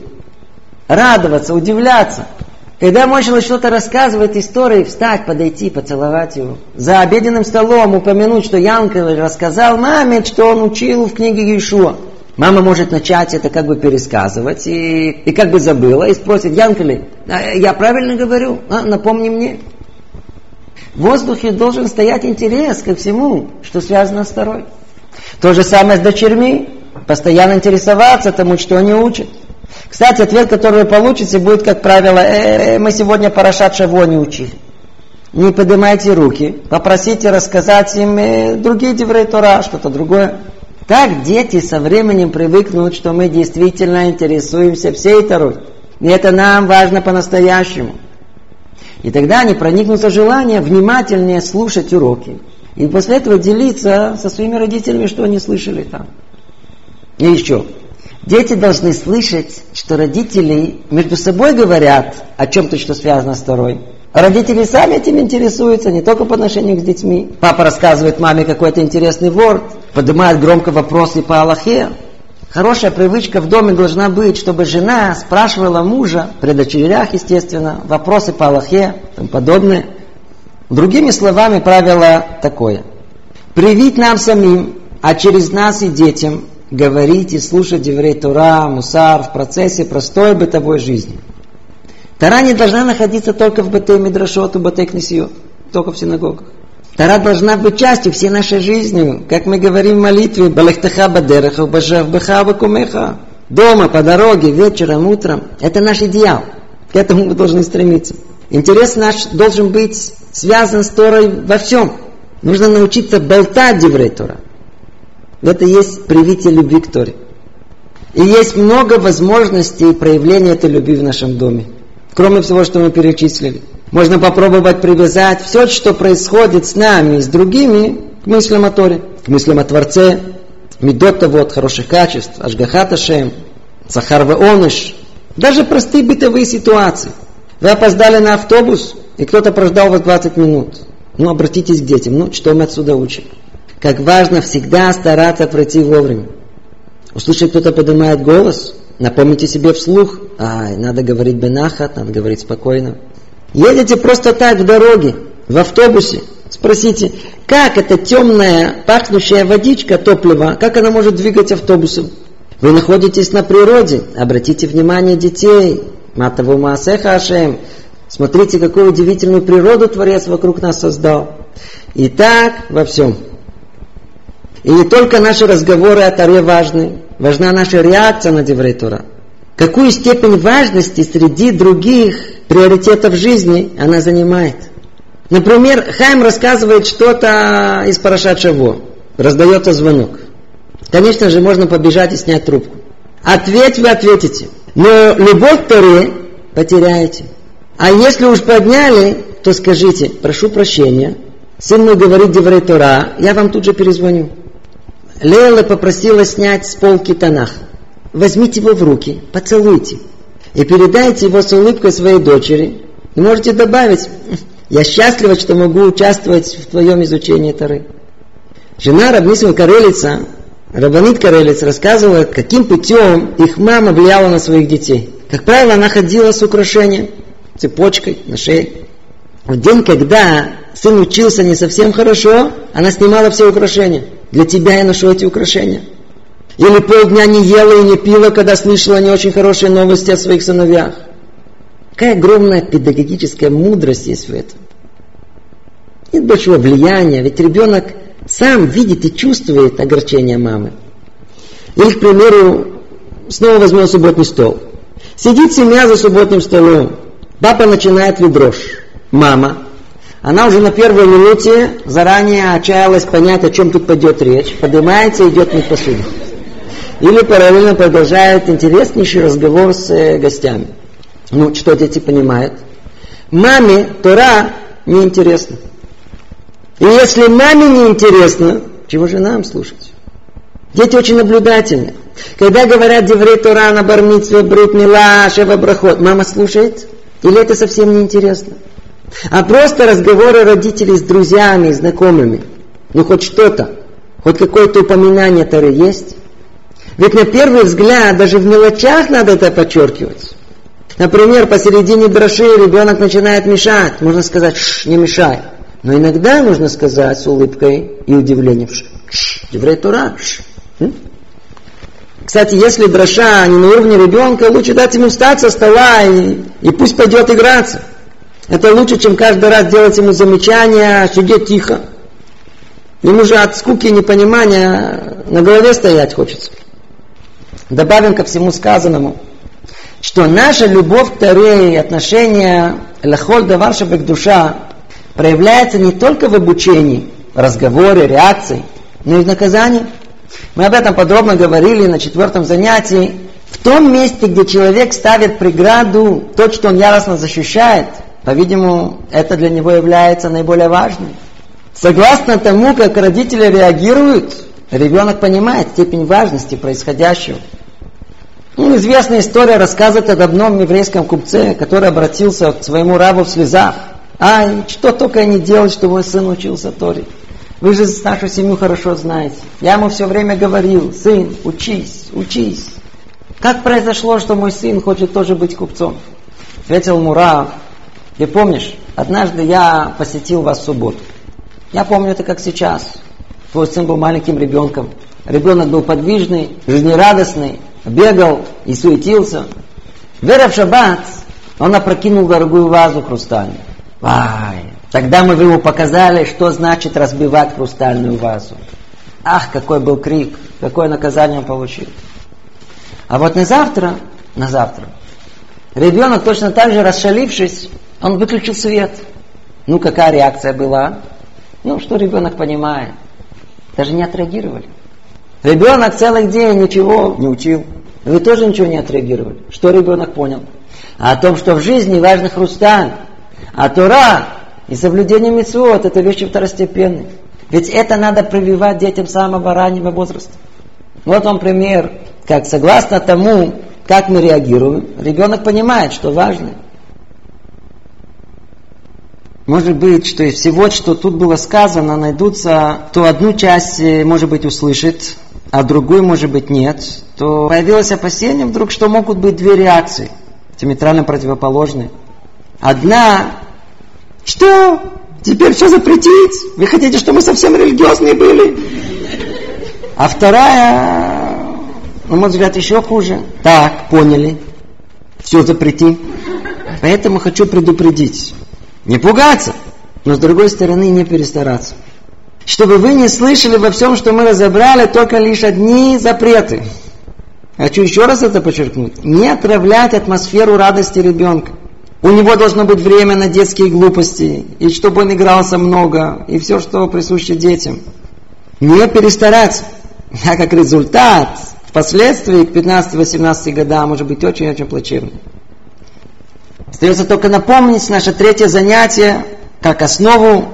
Радоваться, удивляться. Когда мой что-то рассказывает истории, встать, подойти, поцеловать его. За обеденным столом упомянуть, что Янкел рассказал маме, что он учил в книге Иешуа. Мама может начать это как бы пересказывать и, и как бы забыла и спросит, Янкели, а я правильно говорю? А, напомни мне. В воздухе должен стоять интерес ко всему, что связано с второй. То же самое с дочерьми. Постоянно интересоваться тому, что они учат. Кстати, ответ, который вы получите, будет, как правило, э, -э мы сегодня Парашат Шаво не учили. Не поднимайте руки, попросите рассказать им э, другие Деврей Тора, что-то другое. Так дети со временем привыкнут, что мы действительно интересуемся всей Торой. И это нам важно по-настоящему. И тогда они проникнутся желанием внимательнее слушать уроки. И после этого делиться со своими родителями, что они слышали там. И еще. Дети должны слышать, что родители между собой говорят о чем-то, что связано с Торой. Родители сами этим интересуются, не только по отношению к детьми. Папа рассказывает маме какой-то интересный ворд, поднимает громко вопросы по Аллахе. Хорошая привычка в доме должна быть, чтобы жена спрашивала мужа, при дочерях, естественно, вопросы по Аллахе и тому подобное. Другими словами, правило такое. Привить нам самим, а через нас и детям говорить и слушать еврей Тура, Мусар в процессе простой бытовой жизни – Тара не должна находиться только в Бате Мидрашот и Бате Кнесиот, только в синагогах. Тара должна быть частью всей нашей жизни, как мы говорим в молитве, Балахтаха Бадераха, Бажав Баха Бакумеха. Дома, по дороге, вечером, утром. Это наш идеал. К этому мы должны стремиться. Интерес наш должен быть связан с Торой во всем. Нужно научиться болтать Деврей Тора. Это есть привитие любви к Торе. И есть много возможностей проявления этой любви в нашем доме кроме всего, что мы перечислили. Можно попробовать привязать все, что происходит с нами с другими, к мыслям о Торе, к мыслям о Творце, медот вот хороших качеств, ашгахата шем, сахар оныш, даже простые бытовые ситуации. Вы опоздали на автобус, и кто-то прождал вас 20 минут. Ну, обратитесь к детям, ну, что мы отсюда учим? Как важно всегда стараться пройти вовремя. Услышать, кто-то поднимает голос – Напомните себе вслух, а, надо говорить бенахат, надо говорить спокойно. Едете просто так в дороге, в автобусе, спросите, как эта темная, пахнущая водичка, топливо, как она может двигать автобусом? Вы находитесь на природе, обратите внимание детей, матову маасеха ашем, смотрите, какую удивительную природу Творец вокруг нас создал. И так во всем. И не только наши разговоры о Таре важны, важна наша реакция на Деврей. Какую степень важности среди других приоритетов жизни она занимает. Например, Хайм рассказывает что-то из Парашат Шаво. Раздается звонок. Конечно же, можно побежать и снять трубку. Ответь вы ответите. Но любовь к Торе потеряете. А если уж подняли, то скажите, прошу прощения, сын мой говорит Деврей Тора, я вам тут же перезвоню. Лейла попросила снять с полки Танах. Возьмите его в руки, поцелуйте. И передайте его с улыбкой своей дочери. И можете добавить, я счастлива, что могу участвовать в твоем изучении Торы. Жена Рабнисова Карелица, Рабанит Карелиц, рассказывала, каким путем их мама влияла на своих детей. Как правило, она ходила с украшением, цепочкой на шее. В день, когда сын учился не совсем хорошо, она снимала все украшения. Для тебя я ношу эти украшения. Или полдня не ела и не пила, когда слышала не очень хорошие новости о своих сыновьях. Какая огромная педагогическая мудрость есть в этом. Нет большего влияния, ведь ребенок сам видит и чувствует огорчение мамы. Или, к примеру, снова возьмем субботний стол. Сидит семья за субботним столом. Папа начинает ведрош. Мама. Она уже на первой минуте заранее отчаялась понять, о чем тут пойдет речь. Поднимается и идет мыть посуду. Или параллельно продолжает интереснейший разговор с э, гостями. Ну, что дети понимают? Маме Тора неинтересно. И если маме неинтересно, чего же нам слушать? Дети очень наблюдательны. Когда говорят Деврей Тора на бармитсве, брит мила, шева брахот, мама слушает? Или это совсем неинтересно? А просто разговоры родителей с друзьями, знакомыми. Ну, хоть что-то, хоть какое-то упоминание Торы есть. Ведь на первый взгляд, даже в мелочах надо это подчеркивать. Например, посередине дроши ребенок начинает мешать. Можно сказать, Ш, не мешай. Но иногда нужно сказать с улыбкой и удивлением, Ш, еврей Тура. Ш. Кстати, если дроша не на уровне ребенка, лучше дать ему встать со стола и, и пусть пойдет играться. Это лучше, чем каждый раз делать ему замечания, сидеть тихо. Ему же от скуки и непонимания на голове стоять хочется. Добавим ко всему сказанному, что наша любовь к Торе и отношение лахоль даваршабек душа проявляется не только в обучении, разговоре, реакции, но и в наказании. Мы об этом подробно говорили на четвертом занятии. В том месте, где человек ставит преграду, то, что он яростно защищает, по-видимому, это для него является наиболее важным. Согласно тому, как родители реагируют, ребенок понимает степень важности происходящего. Ну, известная история рассказывает об одном еврейском купце, который обратился к своему рабу в слезах. Ай, что только не делать, что мой сын учился Торе. Вы же нашу семью хорошо знаете. Я ему все время говорил, сын, учись, учись. Как произошло, что мой сын хочет тоже быть купцом? Ответил Мурав, ты помнишь, однажды я посетил вас в субботу. Я помню это как сейчас. Твой сын был маленьким ребенком. Ребенок был подвижный, жизнерадостный, бегал и суетился. Вера в шаббат, он опрокинул дорогую вазу хрустальную. Ай, тогда мы ему показали, что значит разбивать хрустальную вазу. Ах, какой был крик, какое наказание он получил. А вот на завтра, на завтра, ребенок точно так же расшалившись, он выключил свет. Ну, какая реакция была? Ну, что ребенок понимает? Даже не отреагировали. Ребенок целый день ничего не учил. Вы тоже ничего не отреагировали. Что ребенок понял? А о том, что в жизни важный хрусталь. А Тора и соблюдение митцвот – это вещи второстепенные. Ведь это надо прививать детям самого раннего возраста. Вот вам пример, как согласно тому, как мы реагируем, ребенок понимает, что важно. Может быть, что из всего, что тут было сказано, найдутся, то одну часть, э, может быть, услышит, а другую, может быть, нет, то появилось опасение вдруг, что могут быть две реакции, диаметрально противоположные. Одна, что? Теперь все запретить? Вы хотите, чтобы мы совсем религиозные были? А вторая, на мой взгляд, еще хуже. Так, поняли. Все запрети. Поэтому хочу предупредить. Не пугаться, но с другой стороны не перестараться. Чтобы вы не слышали во всем, что мы разобрали, только лишь одни запреты. Хочу еще раз это подчеркнуть. Не отравлять атмосферу радости ребенка. У него должно быть время на детские глупости, и чтобы он игрался много, и все, что присуще детям. Не перестараться. А как результат, впоследствии к 15-18 годам может быть очень-очень плачевным. Остается только напомнить наше третье занятие, как основу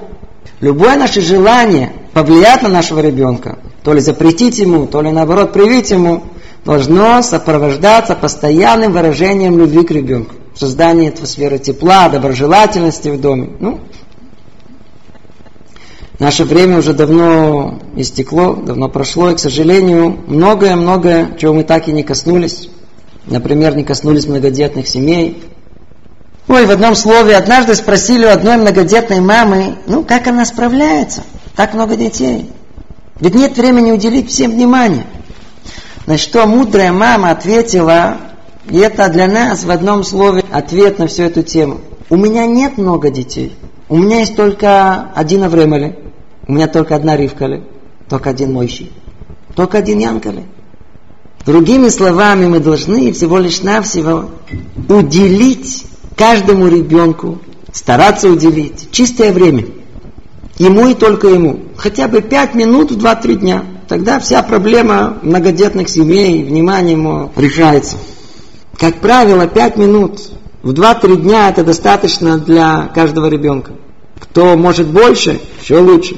любое наше желание повлиять на нашего ребенка, то ли запретить ему, то ли наоборот привить ему, должно сопровождаться постоянным выражением любви к ребенку. Создание атмосферы тепла, доброжелательности в доме. Ну, наше время уже давно истекло, давно прошло, и, к сожалению, многое-многое, чего мы так и не коснулись. Например, не коснулись многодетных семей, Ой, в одном слове, однажды спросили у одной многодетной мамы, ну, как она справляется? Так много детей. Ведь нет времени уделить всем внимание. На что мудрая мама ответила, и это для нас в одном слове ответ на всю эту тему. У меня нет много детей. У меня есть только один Авремали. У меня только одна Ривкали. Только один Мойщи. Только один Янкали. Другими словами, мы должны всего лишь навсего уделить каждому ребенку стараться уделить чистое время. Ему и только ему. Хотя бы пять минут в два-три дня. Тогда вся проблема многодетных семей, внимание ему решается. Как правило, пять минут в два-три дня это достаточно для каждого ребенка. Кто может больше, еще лучше.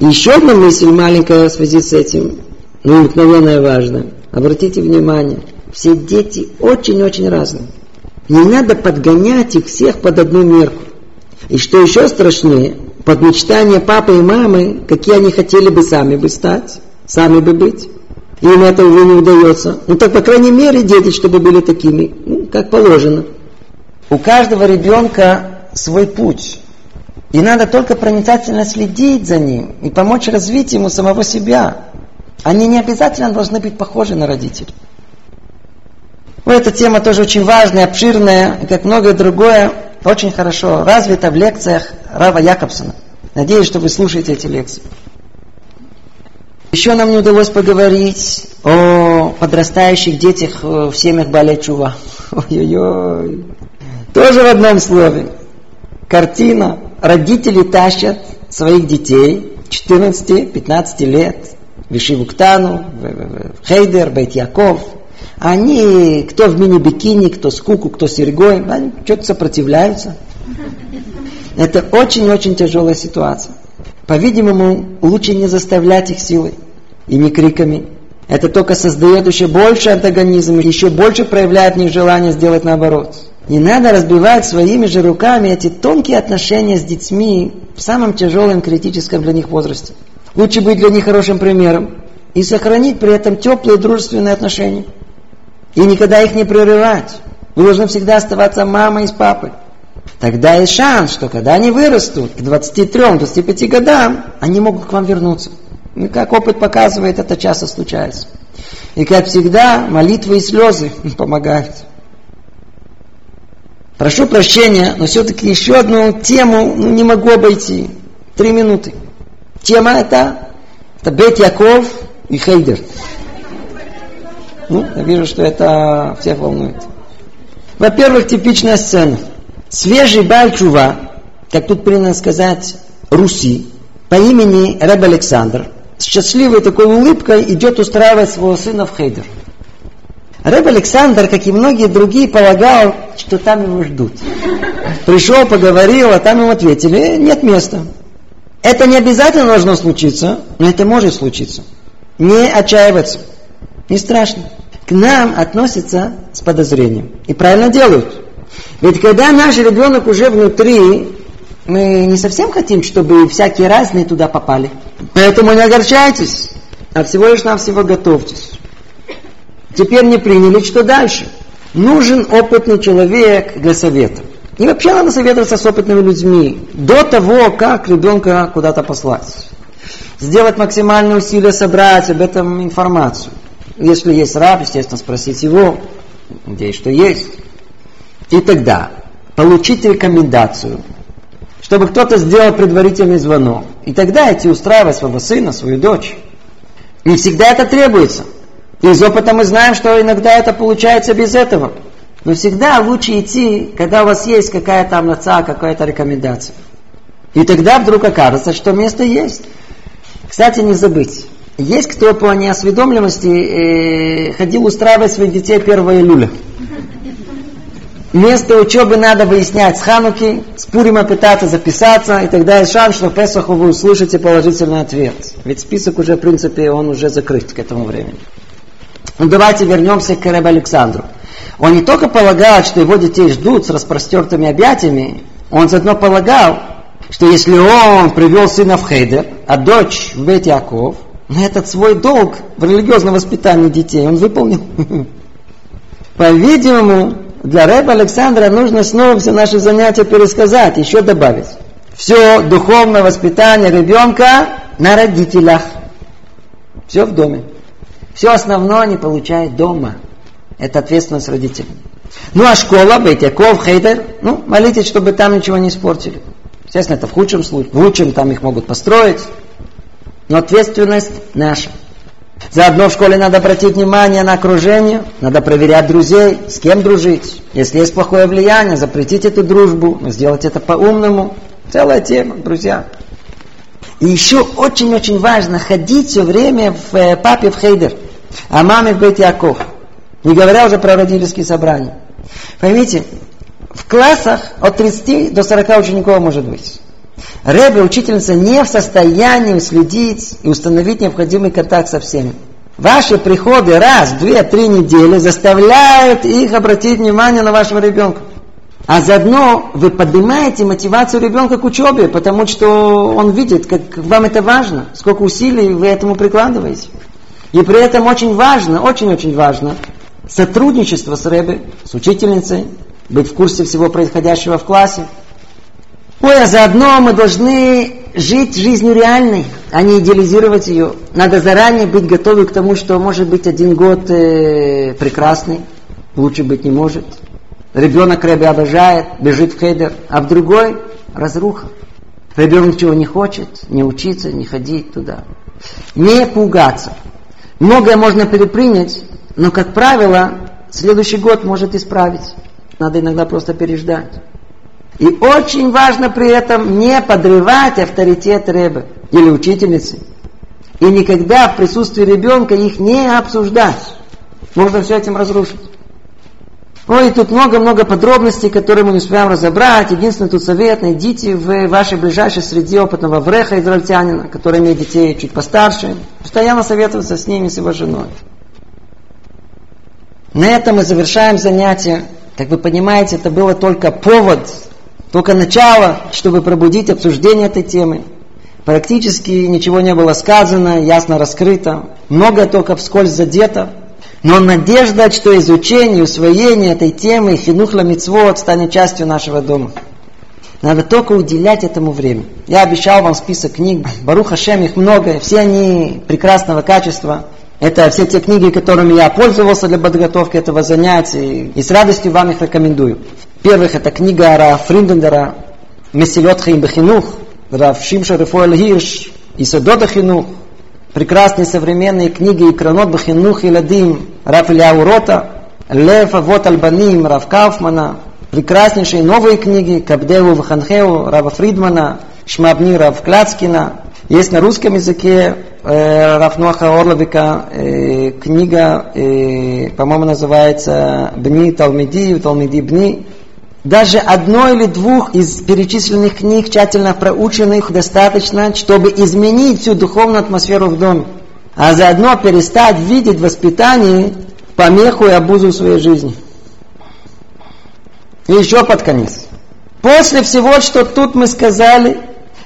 еще одна мысль маленькая в связи с этим, но ну, мгновенная важная. Обратите внимание – все дети очень-очень разные. Не надо подгонять их всех под одну мерку. И что еще страшнее, под мечтания папы и мамы, какие они хотели бы сами бы стать, сами бы быть. Им это уже не удается. Ну так, по крайней мере, дети, чтобы были такими, ну, как положено. У каждого ребенка свой путь. И надо только проницательно следить за ним и помочь развить ему самого себя. Они не обязательно должны быть похожи на родителей. Ну, эта тема тоже очень важная, обширная, как многое другое, очень хорошо развита в лекциях Рава Якобсона. Надеюсь, что вы слушаете эти лекции. Еще нам не удалось поговорить о подрастающих детях в семьях Балячува. Ой-ой-ой. Тоже в одном слове. Картина. Родители тащат своих детей 14-15 лет в Ишивуктану, в Хейдер, Бейт Яков – они, кто в мини-бикини, кто с куку, кто с серьгой, они что-то сопротивляются. Это очень-очень тяжелая ситуация. По-видимому, лучше не заставлять их силой и не криками. Это только создает еще больше антагонизм, еще больше проявляет в них желание сделать наоборот. Не надо разбивать своими же руками эти тонкие отношения с детьми в самом тяжелом критическом для них возрасте. Лучше быть для них хорошим примером и сохранить при этом теплые дружественные отношения. И никогда их не прерывать. Вы должны всегда оставаться мамой с папой. Тогда есть шанс, что когда они вырастут к 23-25 годам, они могут к вам вернуться. И как опыт показывает, это часто случается. И как всегда, молитвы и слезы помогают. Прошу прощения, но все-таки еще одну тему ну, не могу обойти. Три минуты. Тема это, это Бет Яков и Хейдер. Ну, я вижу, что это всех волнует. Во-первых, типичная сцена. Свежий Бальчува, как тут принято сказать, Руси, по имени Рэб Александр, с счастливой такой улыбкой идет устраивать своего сына в Хейдер. Рэб Александр, как и многие другие, полагал, что там его ждут. Пришел, поговорил, а там ему ответили, «Э, нет места. Это не обязательно должно случиться, но это может случиться. Не отчаиваться. Не страшно к нам относятся с подозрением. И правильно делают. Ведь когда наш ребенок уже внутри, мы не совсем хотим, чтобы всякие разные туда попали. Поэтому не огорчайтесь, а всего лишь навсего готовьтесь. Теперь не приняли, что дальше? Нужен опытный человек для совета. И вообще надо советоваться с опытными людьми до того, как ребенка куда-то послать. Сделать максимальные усилия собрать об этом информацию. Если есть раб, естественно, спросить его, где что есть. И тогда получить рекомендацию, чтобы кто-то сделал предварительный звонок. И тогда идти устраивать своего сына, свою дочь. Не всегда это требуется. Из опыта мы знаем, что иногда это получается без этого. Но всегда лучше идти, когда у вас есть какая-то амнаца, какая-то рекомендация. И тогда вдруг окажется, что место есть. Кстати, не забыть. Есть кто по неосведомленности э, ходил устраивать своих детей 1 июля. Место учебы надо выяснять с Хануки, с Пурима пытаться записаться, и тогда есть шанс, что в Песаху вы услышите положительный ответ. Ведь список уже, в принципе, он уже закрыт к этому времени. Ну давайте вернемся к Рэбе Александру. Он не только полагал, что его детей ждут с распростертыми объятиями, он заодно полагал, что если он привел сына в Хейдер, а дочь в Бет Ну, этот свой долг в религиозном воспитании детей он выполнил. По-видимому, для Рэба Александра нужно снова все наши занятия пересказать, еще добавить. Все духовное воспитание ребенка на родителях. Все в доме. Все основное они получают дома. Это ответственность родителей. Ну а школа, Бейтяков, Хейдер, ну, молитесь, чтобы там ничего не испортили. Естественно, это в худшем случае. В лучшем там их могут построить. Но ответственность наша. Заодно в школе надо обратить внимание на окружение, надо проверять друзей, с кем дружить. Если есть плохое влияние, запретить эту дружбу, сделать это по-умному. Целая тема, друзья. И еще очень-очень важно ходить все время в э, папе в Хейдер, а маме в Бет Яков. Не говоря уже про родительские собрания. Поймите, в классах от 30 до 40 учеников может быть. Рэбе, учительница, не в состоянии следить и установить необходимый контакт со всеми. Ваши приходы раз, две, три недели заставляют их обратить внимание на вашего ребенка. А заодно вы поднимаете мотивацию ребенка к учебе, потому что он видит, как вам это важно, сколько усилий вы этому прикладываете. И при этом очень важно, очень-очень важно сотрудничество с Рэбе, с учительницей, быть в курсе всего происходящего в классе, Ой, а заодно мы должны жить жизнью реальной, а не идеализировать ее. Надо заранее быть готовы к тому, что может быть один год э, прекрасный, лучше быть не может. Ребенок Рэбе обожает, бежит в хейдер, а в другой разруха. Ребенок чего не хочет, не учиться, не ходить туда. Не пугаться. Многое можно перепринять, но, как правило, следующий год может исправить. Надо иногда просто переждать. И очень важно при этом не подрывать авторитет Рэбе или учительницы. И никогда в присутствии ребенка их не обсуждать. Можно все этим разрушить. Ой, тут много-много подробностей, которые мы не успеем разобрать. Единственный тут совет, найдите в вашей ближайшей среде опытного вреха израильтянина, который имеет детей чуть постарше. Постоянно советоваться с ними, с его женой. На этом мы завершаем занятие. Как вы понимаете, это было только повод только начало, чтобы пробудить обсуждение этой темы. Практически ничего не было сказано, ясно раскрыто. Многое только вскользь задето. Но надежда, что изучение усвоение этой темы хинухла мицвод станет частью нашего дома. Надо только уделять этому время. Я обещал вам список книг. Баруха Шем их много. Все они прекрасного качества. Это все те книги, которыми я пользовался для подготовки этого занятия. И с радостью вам их рекомендую. Первых это книга Раф Фриндендера «Месилот Хаим Бехинух», Раф Шимша Рефуэль Хирш, Исадот Хинух, прекрасные современные книги Икранот Бехинух и Ладим, Раф Ильяу Рота, Лев Авот Альбаним, Раф Кауфмана, прекраснейшие новые книги Кабдеву Ваханхеу, Рава Фридмана, Шмабни Рав Кляцкина. Есть на русском языке э, Рафнуаха Орловика э, книга, э, по-моему, называется «Бни Талмиди, Талмиди Бни», даже одной или двух из перечисленных книг, тщательно проученных, достаточно, чтобы изменить всю духовную атмосферу в доме. А заодно перестать видеть в воспитании помеху и обузу в своей жизни. И еще под конец. После всего, что тут мы сказали,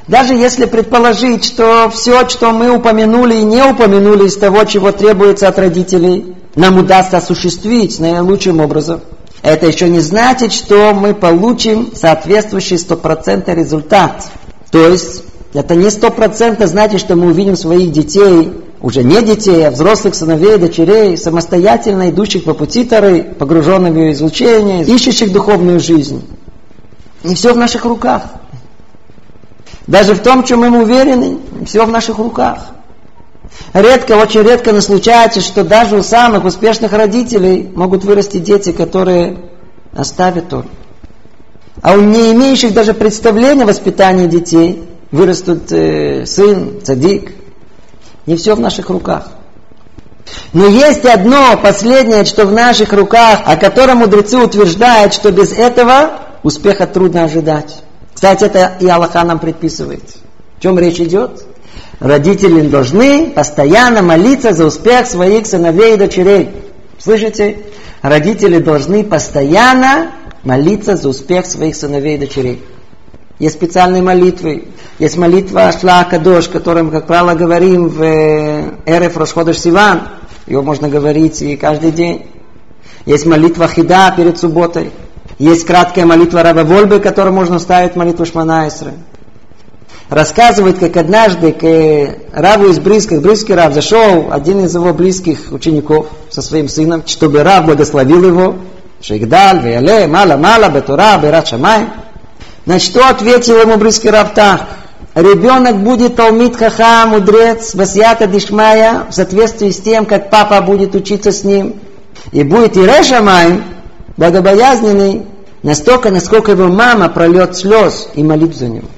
даже если предположить, что все, что мы упомянули и не упомянули из того, чего требуется от родителей, нам удастся осуществить наилучшим образом – это еще не значит, что мы получим соответствующий стопроцентный результат. То есть, это не стопроцентно значит, что мы увидим своих детей, уже не детей, а взрослых сыновей, дочерей, самостоятельно идущих по пути Тары, погруженных в ее излучение, ищущих духовную жизнь. Не все в наших руках. Даже в том, чем мы уверены, все в наших руках. Редко, очень редко случается, что даже у самых успешных родителей могут вырасти дети, которые оставят Тору. А у не имеющих даже представления о воспитании детей вырастут э, сын, цадик. Не все в наших руках. Но есть одно последнее, что в наших руках, о котором мудрецы утверждают, что без этого успеха трудно ожидать. Кстати, это и Аллаха нам предписывает. В чем речь идет? Родители должны постоянно молиться за успех своих сыновей и дочерей. Слышите? Родители должны постоянно молиться за успех своих сыновей и дочерей. Есть специальные молитвы. Есть молитва Шла Кадош, которым, как правило, говорим в э, Эреф Рошходыш Сиван. Ее можно говорить и каждый день. Есть молитва Хида перед субботой. Есть краткая молитва Раба Вольбы, которую можно ставить молитву Шманайсра. Рассказывает, как однажды к Раву из близких, близкий Рав, зашел один из его близких учеников со своим сыном, чтобы Рав благословил его. Шейгдаль, Веяле, Мала, Мала, Бетура, Берат Шамай. Значит, что ответил ему близкий Рав так? Ребенок будет Талмит Хаха, мудрец, Васията Дишмая, в соответствии с тем, как папа будет учиться с ним. И будет Ире Шамай, богобоязненный, настолько, насколько его мама прольет слез и молит за него.